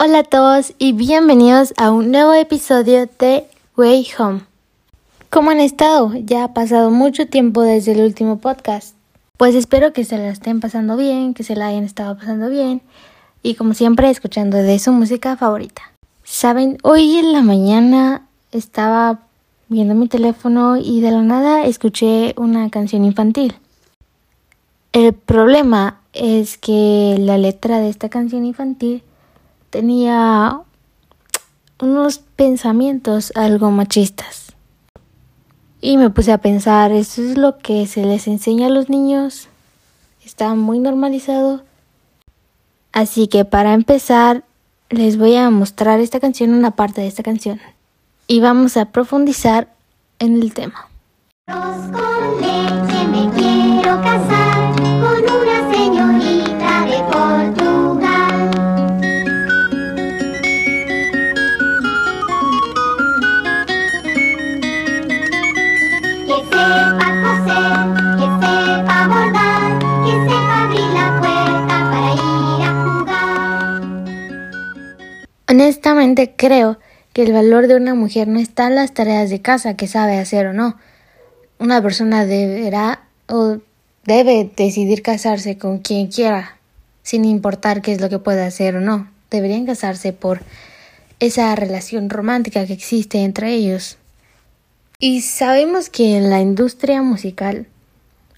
Hola a todos y bienvenidos a un nuevo episodio de Way Home. ¿Cómo han estado? Ya ha pasado mucho tiempo desde el último podcast. Pues espero que se la estén pasando bien, que se la hayan estado pasando bien y como siempre escuchando de su música favorita. Saben, hoy en la mañana estaba viendo mi teléfono y de la nada escuché una canción infantil. El problema es que la letra de esta canción infantil tenía unos pensamientos algo machistas. Y me puse a pensar, ¿eso es lo que se les enseña a los niños? Está muy normalizado. Así que para empezar, les voy a mostrar esta canción, una parte de esta canción. Y vamos a profundizar en el tema. me quiero casar Honestamente creo que el valor de una mujer no está en las tareas de casa que sabe hacer o no. Una persona deberá o debe decidir casarse con quien quiera, sin importar qué es lo que pueda hacer o no. Deberían casarse por esa relación romántica que existe entre ellos. Y sabemos que en la industria musical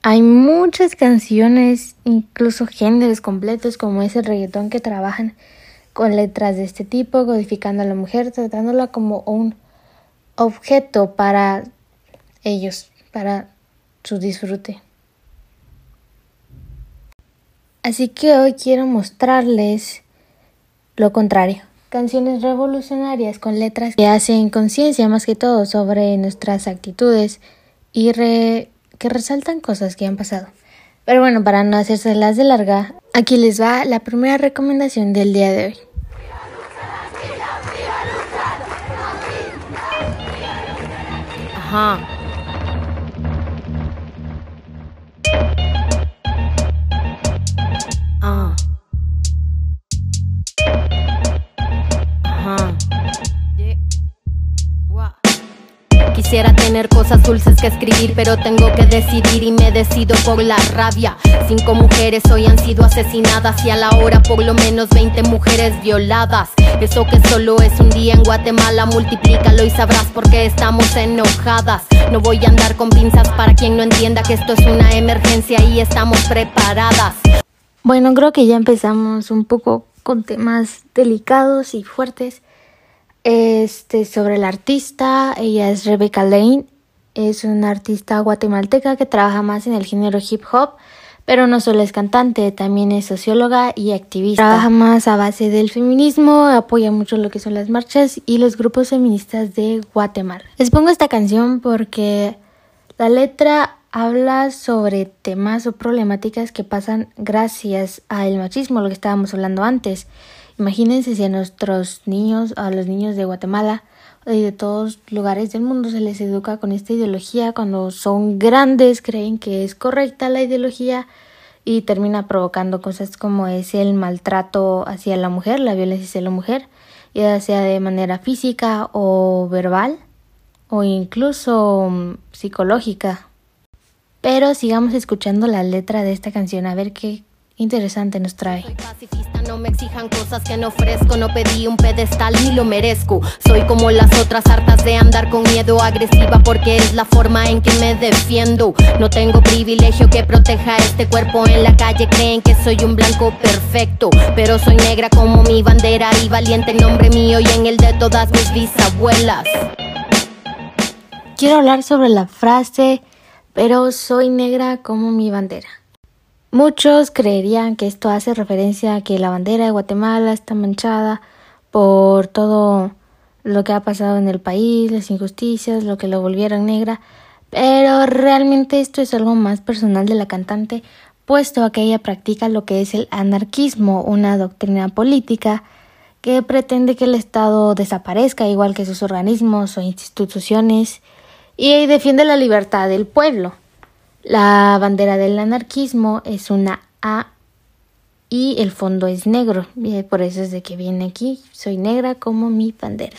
hay muchas canciones, incluso géneros completos como ese reggaetón que trabajan con letras de este tipo, codificando a la mujer, tratándola como un objeto para ellos, para su disfrute. Así que hoy quiero mostrarles lo contrario. Canciones revolucionarias con letras que hacen conciencia más que todo sobre nuestras actitudes y que resaltan cosas que han pasado. Pero bueno, para no hacerse las de larga, aquí les va la primera recomendación del día de hoy. 啊 Quisiera tener cosas dulces que escribir, pero tengo que decidir y me decido por la rabia. Cinco mujeres hoy han sido asesinadas y a la hora por lo menos 20 mujeres violadas. Eso que solo es un día en Guatemala, multiplícalo y sabrás por qué estamos enojadas. No voy a andar con pinzas para quien no entienda que esto es una emergencia y estamos preparadas. Bueno, creo que ya empezamos un poco con temas delicados y fuertes. Este, sobre la artista, ella es Rebecca Lane, es una artista guatemalteca que trabaja más en el género hip hop, pero no solo es cantante, también es socióloga y activista. Trabaja más a base del feminismo, apoya mucho lo que son las marchas y los grupos feministas de Guatemala. Les pongo esta canción porque la letra habla sobre temas o problemáticas que pasan gracias al machismo, lo que estábamos hablando antes. Imagínense si a nuestros niños, a los niños de Guatemala y de todos lugares del mundo se les educa con esta ideología cuando son grandes, creen que es correcta la ideología y termina provocando cosas como es el maltrato hacia la mujer, la violencia hacia la mujer, ya sea de manera física o verbal o incluso mm, psicológica. Pero sigamos escuchando la letra de esta canción a ver qué interesante nos trae. Soy pacifista, no me exijan cosas que no ofrezco, no pedí un pedestal ni lo merezco. Soy como las otras hartas de andar con miedo agresiva porque es la forma en que me defiendo. No tengo privilegio que proteja este cuerpo en la calle, creen que soy un blanco perfecto, pero soy negra como mi bandera y valiente en nombre mío y en el de todas mis bisabuelas. Quiero hablar sobre la frase, pero soy negra como mi bandera. Muchos creerían que esto hace referencia a que la bandera de Guatemala está manchada por todo lo que ha pasado en el país, las injusticias, lo que lo volvieron negra, pero realmente esto es algo más personal de la cantante, puesto a que ella practica lo que es el anarquismo, una doctrina política que pretende que el Estado desaparezca igual que sus organismos o instituciones y defiende la libertad del pueblo. La bandera del anarquismo es una A y el fondo es negro. Por eso es de que viene aquí. Soy negra como mi bandera.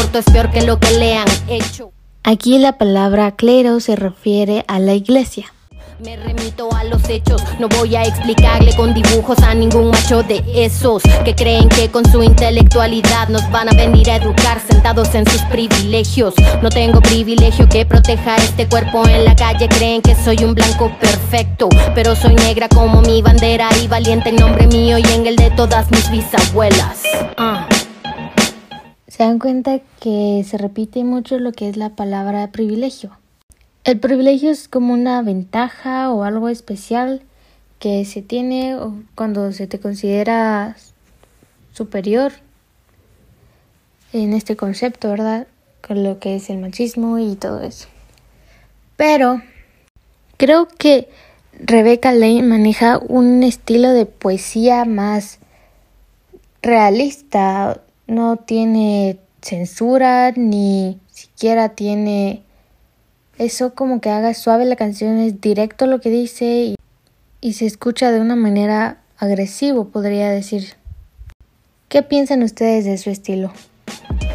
es peor que lo que le han hecho. Aquí la palabra clero se refiere a la iglesia. Me remito a los hechos, no voy a explicarle con dibujos a ningún macho de esos que creen que con su intelectualidad nos van a venir a educar sentados en sus privilegios. No tengo privilegio que proteja este cuerpo en la calle, creen que soy un blanco perfecto, pero soy negra como mi bandera y valiente en nombre mío y en el de todas mis bisabuelas. Ah se dan cuenta que se repite mucho lo que es la palabra privilegio. El privilegio es como una ventaja o algo especial que se tiene cuando se te considera superior en este concepto, ¿verdad? Con lo que es el machismo y todo eso. Pero creo que Rebecca Lane maneja un estilo de poesía más realista, no tiene censura ni siquiera tiene eso como que haga suave la canción, es directo lo que dice y, se escucha de una manera agresivo, podría decir. ¿Qué piensan ustedes de su estilo?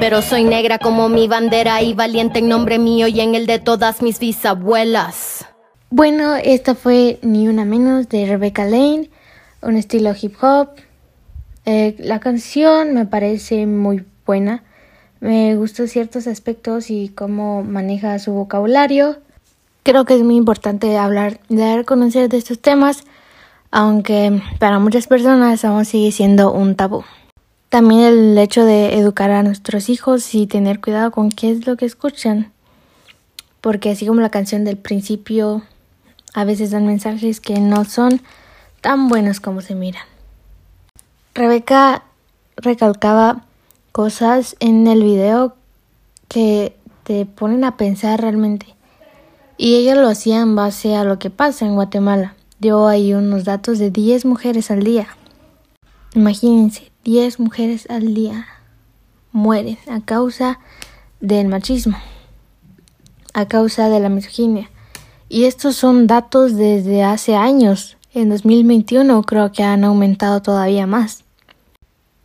pero soy negra como mi bandera y valiente en nombre mío y en el de todas mis bisabuelas. Bueno, esta fue Ni una menos de Rebecca Lane, un estilo hip hop. Eh, la canción me parece muy buena. Me gustó ciertos aspectos y cómo maneja su vocabulario. Creo que es muy importante hablar, dar a conocer de estos temas, aunque para muchas personas aún sigue siendo un tabú. También el hecho de educar a nuestros hijos y tener cuidado con qué es lo que escuchan. Porque así como la canción del principio, a veces dan mensajes que no son tan buenos como se miran. Rebeca recalcaba cosas en el video que te ponen a pensar realmente. Y ella lo hacía en base a lo que pasa en Guatemala. Dio ahí unos datos de 10 mujeres al día. Imagínense, 10 mujeres al día mueren a causa del machismo, a causa de la misoginia. Y estos son datos desde hace años. En 2021 creo que han aumentado todavía más.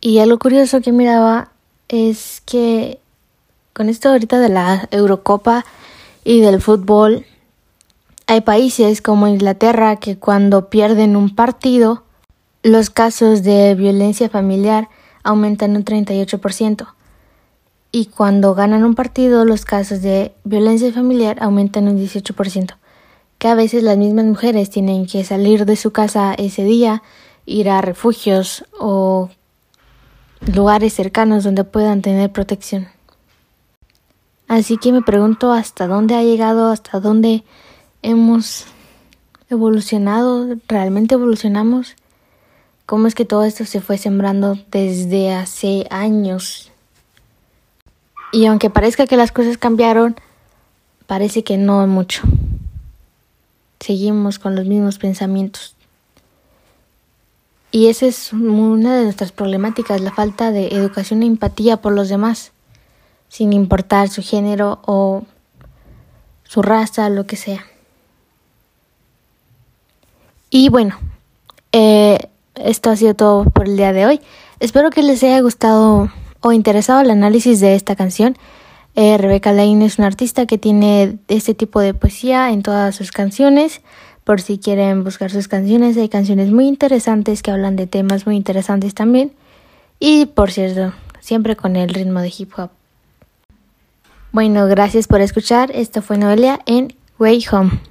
Y algo curioso que miraba es que con esto ahorita de la Eurocopa y del fútbol, hay países como Inglaterra que cuando pierden un partido los casos de violencia familiar aumentan un 38% y cuando ganan un partido los casos de violencia familiar aumentan un 18%, que a veces las mismas mujeres tienen que salir de su casa ese día, ir a refugios o lugares cercanos donde puedan tener protección. Así que me pregunto hasta dónde ha llegado, hasta dónde hemos evolucionado, realmente evolucionamos cómo es que todo esto se fue sembrando desde hace años. Y aunque parezca que las cosas cambiaron, parece que no mucho. Seguimos con los mismos pensamientos. Y esa es una de nuestras problemáticas, la falta de educación e empatía por los demás, sin importar su género o su raza, lo que sea. Y bueno, eh, esto ha sido todo por el día de hoy. Espero que les haya gustado o interesado el análisis de esta canción. Eh, Rebecca Lane es una artista que tiene este tipo de poesía en todas sus canciones. Por si quieren buscar sus canciones, hay canciones muy interesantes que hablan de temas muy interesantes también. Y por cierto, siempre con el ritmo de hip hop. Bueno, gracias por escuchar. Esto fue Noelia en Way Home.